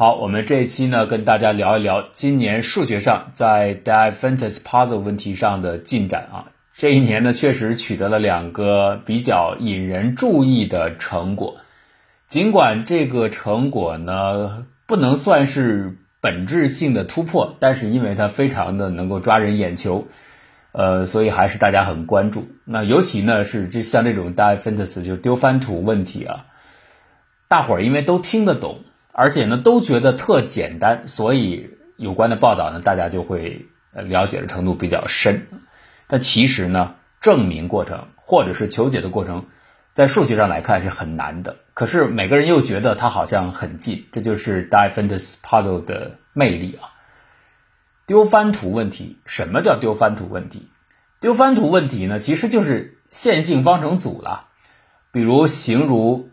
好，我们这一期呢，跟大家聊一聊今年数学上在 Diophantous Puzzle 问题上的进展啊。这一年呢，确实取得了两个比较引人注意的成果。尽管这个成果呢，不能算是本质性的突破，但是因为它非常的能够抓人眼球，呃，所以还是大家很关注。那尤其呢，是就像这种 Diophantous 就丢翻图问题啊，大伙儿因为都听得懂。而且呢，都觉得特简单，所以有关的报道呢，大家就会呃了解的程度比较深。但其实呢，证明过程或者是求解的过程，在数学上来看是很难的。可是每个人又觉得它好像很近，这就是 Diophantous Puzzle 的魅力啊。丢番图问题，什么叫丢番图问题？丢番图问题呢，其实就是线性方程组了。比如形如，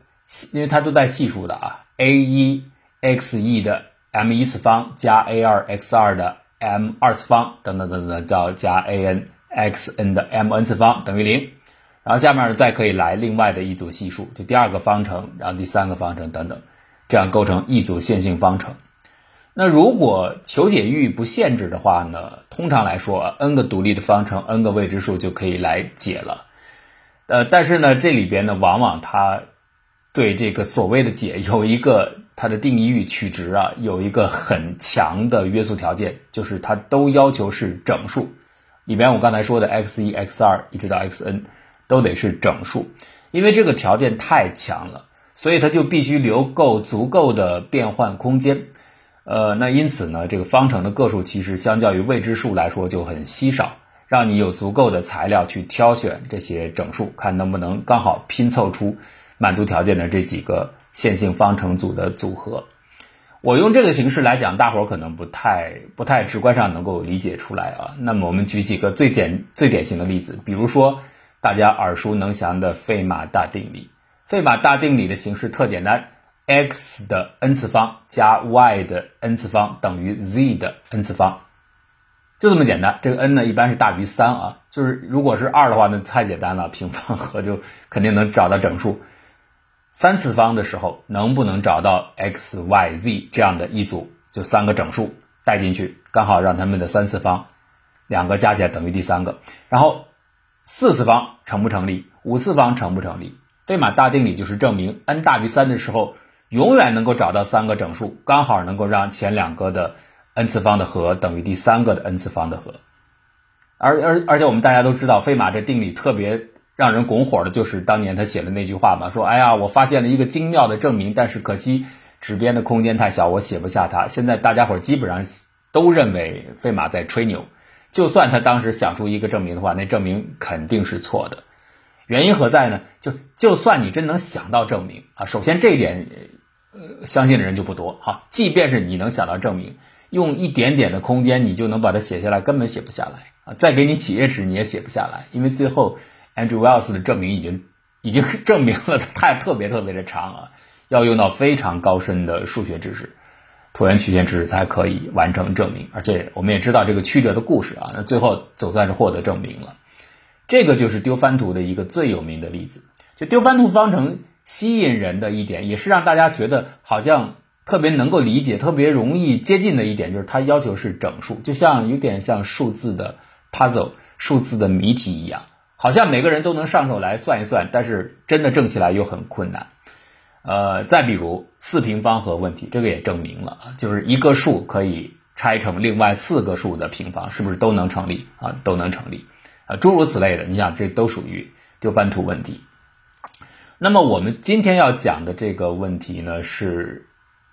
因为它都带系数的啊，a 一。X 一的 m 一次方加 a 二 x 二的 m 二次方等等等等到加 a n x n 的 m n 次方等于零，然后下面再可以来另外的一组系数，就第二个方程，然后第三个方程等等，这样构成一组线性方程。那如果求解域不限制的话呢，通常来说 n 个独立的方程 n 个未知数就可以来解了。呃，但是呢这里边呢往往它对这个所谓的解有一个。它的定义域取值啊，有一个很强的约束条件，就是它都要求是整数。里边我刚才说的 x 一、x 二一直到 x n 都得是整数，因为这个条件太强了，所以它就必须留够足够的变换空间。呃，那因此呢，这个方程的个数其实相较于未知数来说就很稀少，让你有足够的材料去挑选这些整数，看能不能刚好拼凑出满足条件的这几个。线性方程组的组合，我用这个形式来讲，大伙儿可能不太不太直观上能够理解出来啊。那么我们举几个最典最典型的例子，比如说大家耳熟能详的费马大定理。费马大定理的形式特简单，x 的 n 次方加 y 的 n 次方等于 z 的 n 次方，就这么简单。这个 n 呢一般是大于三啊，就是如果是二的话，那太简单了，平方和就肯定能找到整数。三次方的时候，能不能找到 x、y、z 这样的一组，就三个整数带进去，刚好让它们的三次方两个加起来等于第三个。然后四次方成不成立？五次方成不成立？费马大定理就是证明 n 大于三的时候，永远能够找到三个整数，刚好能够让前两个的 n 次方的和等于第三个的 n 次方的和。而而而且我们大家都知道，费马这定理特别。让人拱火的就是当年他写的那句话嘛，说：“哎呀，我发现了一个精妙的证明，但是可惜纸边的空间太小，我写不下它。”现在大家伙基本上都认为费马在吹牛，就算他当时想出一个证明的话，那证明肯定是错的。原因何在呢？就就算你真能想到证明啊，首先这一点，呃，相信的人就不多哈。即便是你能想到证明，用一点点的空间你就能把它写下来，根本写不下来啊。再给你企业纸你也写不下来，因为最后。Andrew Wells 的证明已经已经 证明了，它特别特别的长啊，要用到非常高深的数学知识、椭圆曲线知识才可以完成证明。而且我们也知道这个曲折的故事啊，那最后总算是获得证明了。这个就是丢番图的一个最有名的例子。就丢番图方程吸引人的一点，也是让大家觉得好像特别能够理解、特别容易接近的一点，就是它要求是整数，就像有点像数字的 puzzle、数字的谜题一样。好像每个人都能上手来算一算，但是真的证起来又很困难。呃，再比如四平方和问题，这个也证明了，就是一个数可以拆成另外四个数的平方，是不是都能成立啊？都能成立啊，诸如此类的，你想这都属于丢番图问题。那么我们今天要讲的这个问题呢，是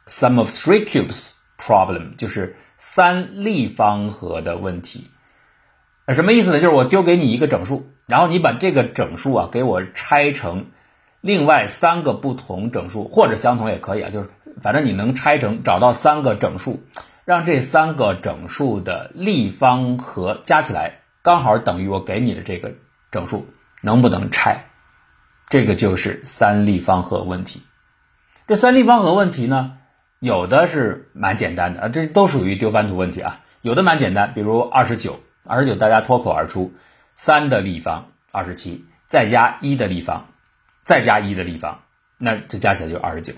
sum of three cubes problem，就是三立方和的问题。什么意思呢？就是我丢给你一个整数。然后你把这个整数啊给我拆成另外三个不同整数，或者相同也可以啊，就是反正你能拆成找到三个整数，让这三个整数的立方和加起来刚好等于我给你的这个整数，能不能拆？这个就是三立方和问题。这三立方和问题呢，有的是蛮简单的啊，这都属于丢番图问题啊，有的蛮简单，比如二十九，二十九大家脱口而出。三的立方二十七，再加一的立方，再加一的立方，那这加起来就二十九。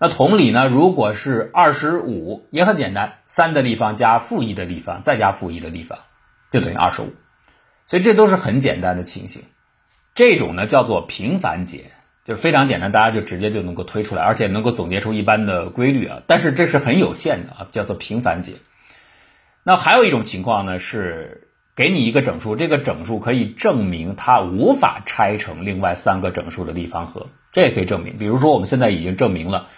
那同理呢，如果是二十五，也很简单，三的立方加负一的立方再加负一的立方，就等于二十五。所以这都是很简单的情形。这种呢叫做平凡解，就是非常简单，大家就直接就能够推出来，而且能够总结出一般的规律啊。但是这是很有限的啊，叫做平凡解。那还有一种情况呢，是给你一个整数，这个整数可以证明它无法拆成另外三个整数的立方和，这也可以证明。比如说我们现在已经证明了，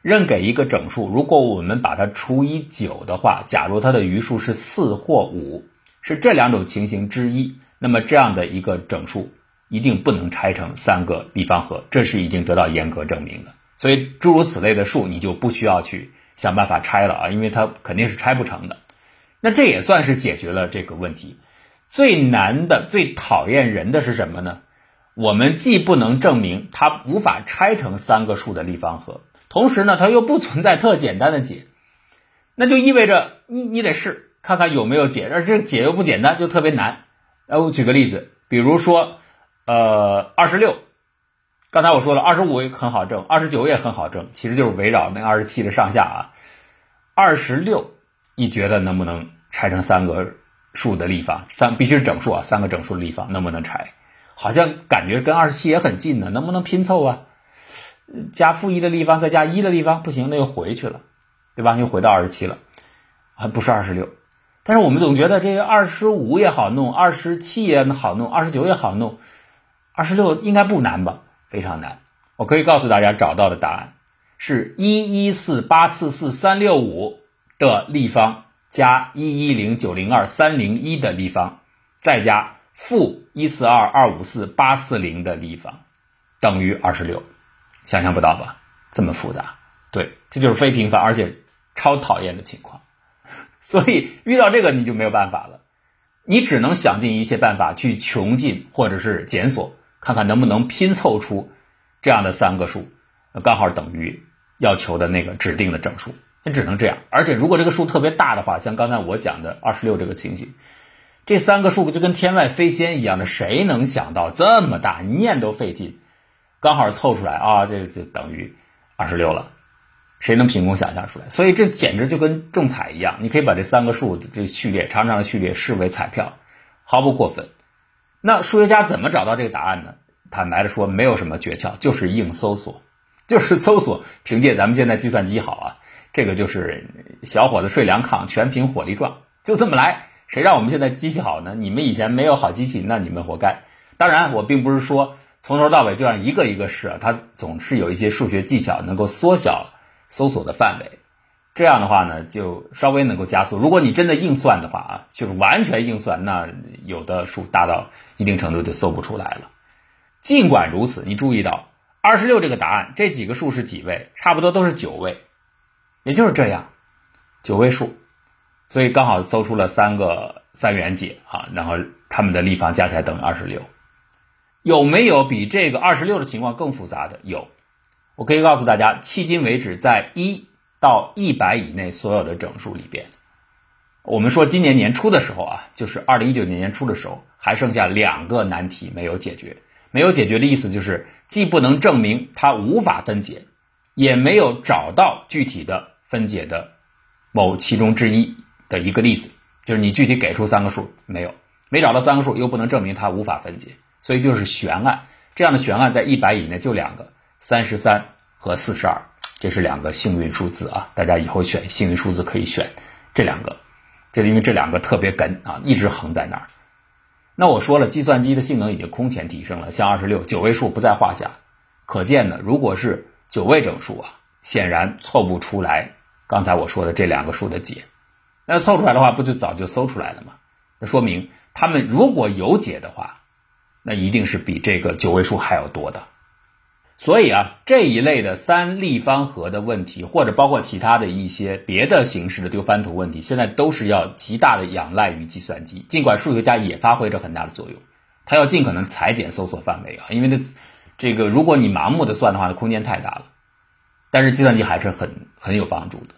任给一个整数，如果我们把它除以九的话，假如它的余数是四或五，是这两种情形之一，那么这样的一个整数一定不能拆成三个立方和，这是已经得到严格证明的。所以诸如此类的数，你就不需要去想办法拆了啊，因为它肯定是拆不成的。那这也算是解决了这个问题。最难的、最讨厌人的是什么呢？我们既不能证明它无法拆成三个数的立方和，同时呢，它又不存在特简单的解，那就意味着你你得试看看有没有解，而这个解又不简单，就特别难。呃，我举个例子，比如说，呃，二十六，刚才我说了，二十五也很好证，二十九也很好证，其实就是围绕那二十七的上下啊，二十六。你觉得能不能拆成三个数的立方？三必须是整数啊，三个整数的立方能不能拆？好像感觉跟二十七也很近呢，能不能拼凑啊？加负一的立方再加一的立方不行，那又回去了，对吧？又回到二十七了，还不是二十六。但是我们总觉得这个二十五也好弄，二十七也好弄，二十九也好弄，二十六应该不难吧？非常难。我可以告诉大家找到的答案是一一四八四四三六五。的立方加一一零九零二三零一的立方，再加负一四二二五四八四零的立方，等于二十六。想象不到吧？这么复杂。对，这就是非平凡而且超讨厌的情况。所以遇到这个你就没有办法了，你只能想尽一切办法去穷尽或者是检索，看看能不能拼凑出这样的三个数，刚好等于要求的那个指定的整数。也只能这样，而且如果这个数特别大的话，像刚才我讲的二十六这个情形，这三个数就跟天外飞仙一样的，谁能想到这么大，念都费劲，刚好凑出来啊，这就等于二十六了，谁能凭空想象出来？所以这简直就跟中彩一样，你可以把这三个数这序列长长的序列视为彩票，毫不过分。那数学家怎么找到这个答案呢？坦白的说，没有什么诀窍，就是硬搜索，就是搜索，凭借咱们现在计算机好啊。这个就是小伙子睡凉炕，全凭火力壮，就这么来。谁让我们现在机器好呢？你们以前没有好机器，那你们活该。当然，我并不是说从头到尾就让一个一个试，它总是有一些数学技巧能够缩小搜索的范围。这样的话呢，就稍微能够加速。如果你真的硬算的话啊，就是完全硬算，那有的数大到一定程度就搜不出来了。尽管如此，你注意到二十六这个答案，这几个数是几位？差不多都是九位。也就是这样，九位数，所以刚好搜出了三个三元解啊，然后它们的立方加起来等于二十六。有没有比这个二十六的情况更复杂的？有，我可以告诉大家，迄今为止，在一到一百以内所有的整数里边，我们说今年年初的时候啊，就是二零一九年年初的时候，还剩下两个难题没有解决。没有解决的意思就是，既不能证明它无法分解，也没有找到具体的。分解的某其中之一的一个例子，就是你具体给出三个数没有，没找到三个数，又不能证明它无法分解，所以就是悬案。这样的悬案在一百以内就两个，三十三和四十二，这是两个幸运数字啊！大家以后选幸运数字可以选这两个，这因为这两个特别梗啊，一直横在那儿。那我说了，计算机的性能已经空前提升了，像二十六九位数不在话下，可见呢，如果是九位整数啊，显然凑不出来。刚才我说的这两个数的解，那凑出来的话，不就早就搜出来了吗？那说明他们如果有解的话，那一定是比这个九位数还要多的。所以啊，这一类的三立方和的问题，或者包括其他的一些别的形式的丢番图问题，现在都是要极大的仰赖于计算机。尽管数学家也发挥着很大的作用，他要尽可能裁剪搜索范围啊，因为这这个如果你盲目的算的话，那空间太大了。但是计算机还是很很有帮助的。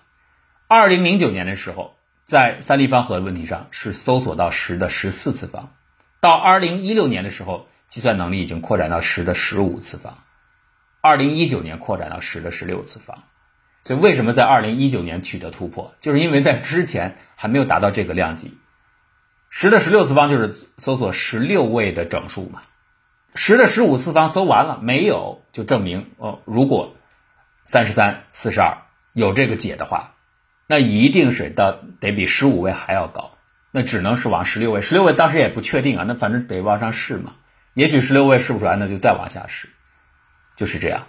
二零零九年的时候，在三立方和问题上是搜索到十的十四次方，到二零一六年的时候，计算能力已经扩展到十的十五次方，二零一九年扩展到十的十六次方，所以为什么在二零一九年取得突破，就是因为在之前还没有达到这个量级。十的十六次方就是搜索十六位的整数嘛，十的十五次方搜完了没有，就证明哦，如果三十三、四十二有这个解的话，那一定是到得比十五位还要高，那只能是往十六位。十六位当时也不确定啊，那反正得往上试嘛。也许十六位试不出来，那就再往下试，就是这样。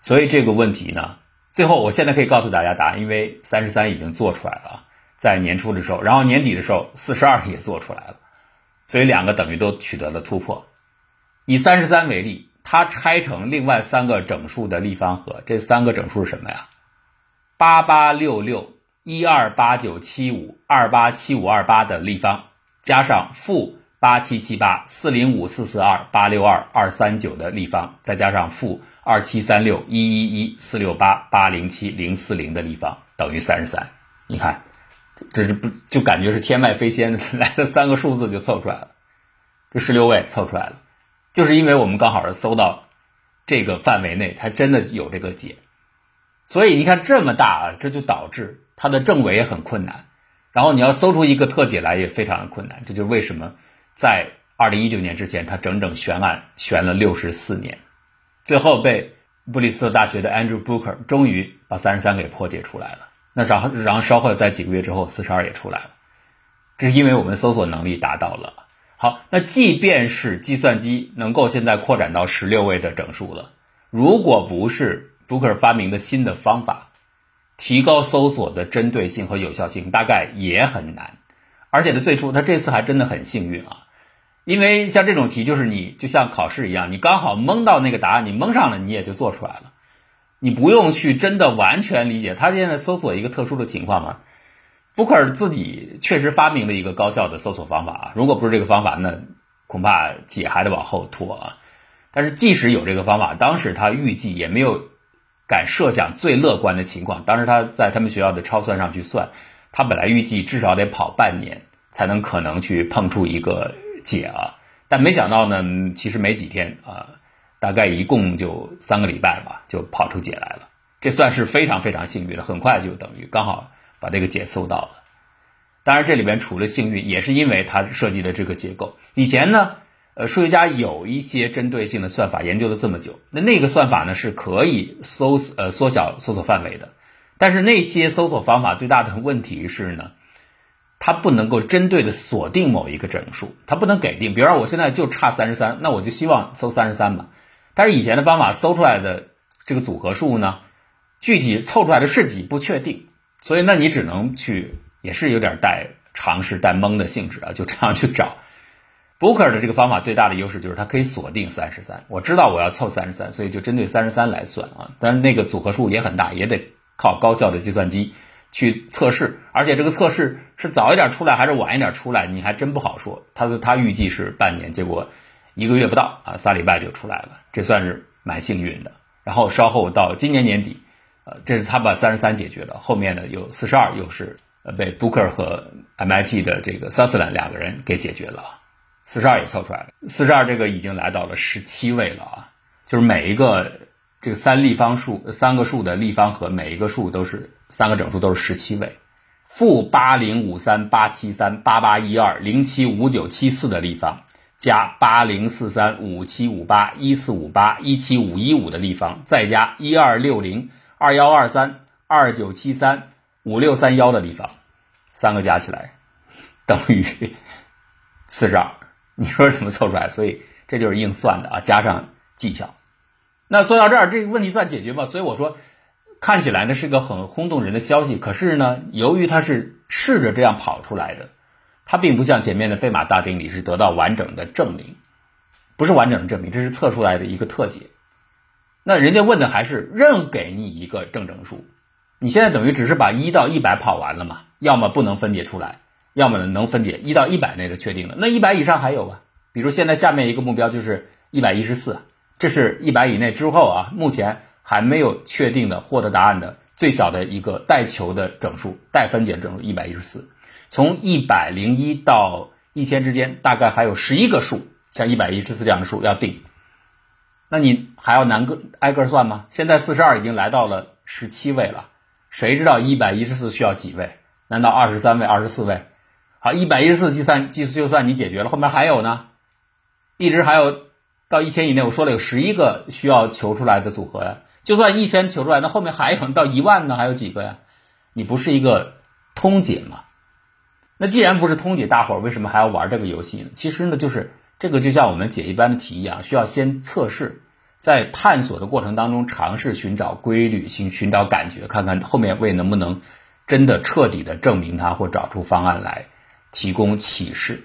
所以这个问题呢，最后我现在可以告诉大家答案，因为三十三已经做出来了，在年初的时候，然后年底的时候四十二也做出来了，所以两个等于都取得了突破。以三十三为例，它拆成另外三个整数的立方和，这三个整数是什么呀？八八六六一二八九七五二八七五二八的立方，加上负八七七八四零五四四二八六二二三九的立方，再加上负。二七三六一一一四六八八零七零四零的立方等于三十三，你看，这是不就感觉是天外飞仙 来了三个数字就凑出来了，这十六位凑出来了，就是因为我们刚好是搜到这个范围内，它真的有这个解，所以你看这么大啊，这就导致它的正伪也很困难，然后你要搜出一个特解来也非常的困难，这就是为什么在二零一九年之前，它整整悬案悬了六十四年。最后被布里斯特大学的 Andrew Booker 终于把三十三给破解出来了。那然后然后稍后在几个月之后，四十二也出来了。这是因为我们搜索能力达到了。好，那即便是计算机能够现在扩展到十六位的整数了，如果不是 Booker 发明的新的方法，提高搜索的针对性和有效性，大概也很难。而且呢，最初他这次还真的很幸运啊。因为像这种题，就是你就像考试一样，你刚好蒙到那个答案，你蒙上了，你也就做出来了，你不用去真的完全理解。他现在搜索一个特殊的情况嘛，布克尔自己确实发明了一个高效的搜索方法啊。如果不是这个方法，那恐怕解还得往后拖啊。但是即使有这个方法，当时他预计也没有敢设想最乐观的情况。当时他在他们学校的超算上去算，他本来预计至少得跑半年才能可能去碰出一个。解啊，但没想到呢，其实没几天啊，大概一共就三个礼拜吧，就跑出解来了。这算是非常非常幸运的，很快就等于刚好把这个解搜到了。当然，这里边除了幸运，也是因为它设计的这个结构。以前呢，呃，数学家有一些针对性的算法研究了这么久，那那个算法呢是可以搜呃缩小搜索范围的，但是那些搜索方法最大的问题是呢。它不能够针对的锁定某一个整数，它不能给定。比如说，我现在就差三十三，那我就希望搜三十三吧。但是以前的方法搜出来的这个组合数呢，具体凑出来的是几不确定，所以那你只能去，也是有点带尝试、带蒙的性质啊，就这样去找。Booker 的这个方法最大的优势就是它可以锁定三十三，我知道我要凑三十三，所以就针对三十三来算啊。但是那个组合数也很大，也得靠高效的计算机。去测试，而且这个测试是早一点出来还是晚一点出来，你还真不好说。他是他预计是半年，结果一个月不到啊，仨礼拜就出来了，这算是蛮幸运的。然后稍后到今年年底，呃，这是他把三十三解决了，后面呢有四十二，又是呃被 Booker 和 MIT 的这个 Sutherland 两个人给解决了，四十二也凑出来了，四十二这个已经来到了十七位了啊，就是每一个这个三立方数三个数的立方和每一个数都是。三个整数都是十七位，负八零五三八七三八八一二零七五九七四的立方，加八零四三五七五八一四五八一七五一五的立方，再加一二六零二幺二三二九七三五六三幺的立方，三个加起来等于四十二。你说怎么凑出来？所以这就是硬算的啊，加上技巧。那说到这儿，这个问题算解决吗？所以我说。看起来呢是个很轰动人的消息，可是呢，由于它是试着这样跑出来的，它并不像前面的费马大定理是得到完整的证明，不是完整的证明，这是测出来的一个特解。那人家问的还是任给你一个正整数，你现在等于只是把一到一百跑完了嘛？要么不能分解出来，要么呢能分解一到一百内的确定的，那一百以上还有啊？比如现在下面一个目标就是一百一十四，这是一百以内之后啊，目前。还没有确定的获得答案的最小的一个带球的整数，带分解整数一百一十四。从一百零一到一千之间，大概还有十一个数，像一百一十四这样的数要定。那你还要难个挨个算吗？现在四十二已经来到了十七位了，谁知道一百一十四需要几位？难道二十三位、二十四位？好，一百一十四计算计就算你解决了，后面还有呢，一直还有到一千以内，我说了有十一个需要求出来的组合呀。就算一千求出来，那后面还有到一万呢，还有几个呀？你不是一个通解吗？那既然不是通解，大伙儿为什么还要玩这个游戏呢？其实呢，就是这个就像我们解一般的题一样，需要先测试，在探索的过程当中尝试寻找规律，寻寻找感觉，看看后面为能不能真的彻底的证明它，或找出方案来提供启示。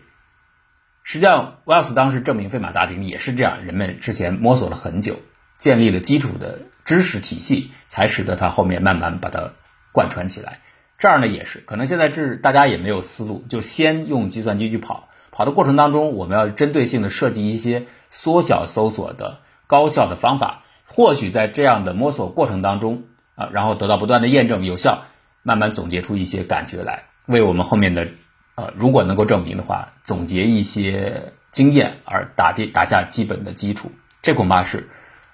实际上，Wells 当时证明费马大定理也是这样，人们之前摸索了很久，建立了基础的知识体系，才使得他后面慢慢把它贯穿起来。这儿呢也是，可能现在是大家也没有思路，就先用计算机去跑，跑的过程当中，我们要针对性的设计一些缩小搜索的高效的方法，或许在这样的摸索过程当中啊，然后得到不断的验证有效，慢慢总结出一些感觉来，为我们后面的呃，如果能够证明的话，总结一些经验而打地打下基本的基础，这恐怕是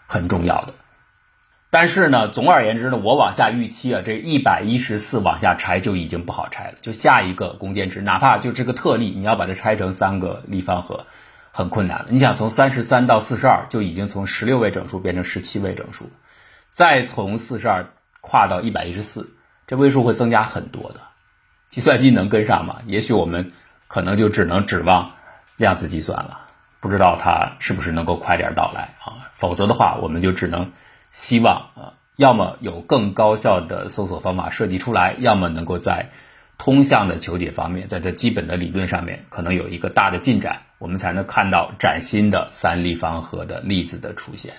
很重要的。但是呢，总而言之呢，我往下预期啊，这一百一十四往下拆就已经不好拆了。就下一个攻坚值，哪怕就这个特例，你要把它拆成三个立方和，很困难了。你想从三十三到四十二，就已经从十六位整数变成十七位整数，再从四十二跨到一百一十四，这位数会增加很多的。计算机能跟上吗？也许我们可能就只能指望量子计算了，不知道它是不是能够快点到来啊？否则的话，我们就只能。希望啊，要么有更高效的搜索方法设计出来，要么能够在通向的求解方面，在这基本的理论上面可能有一个大的进展，我们才能看到崭新的三立方和的例子的出现。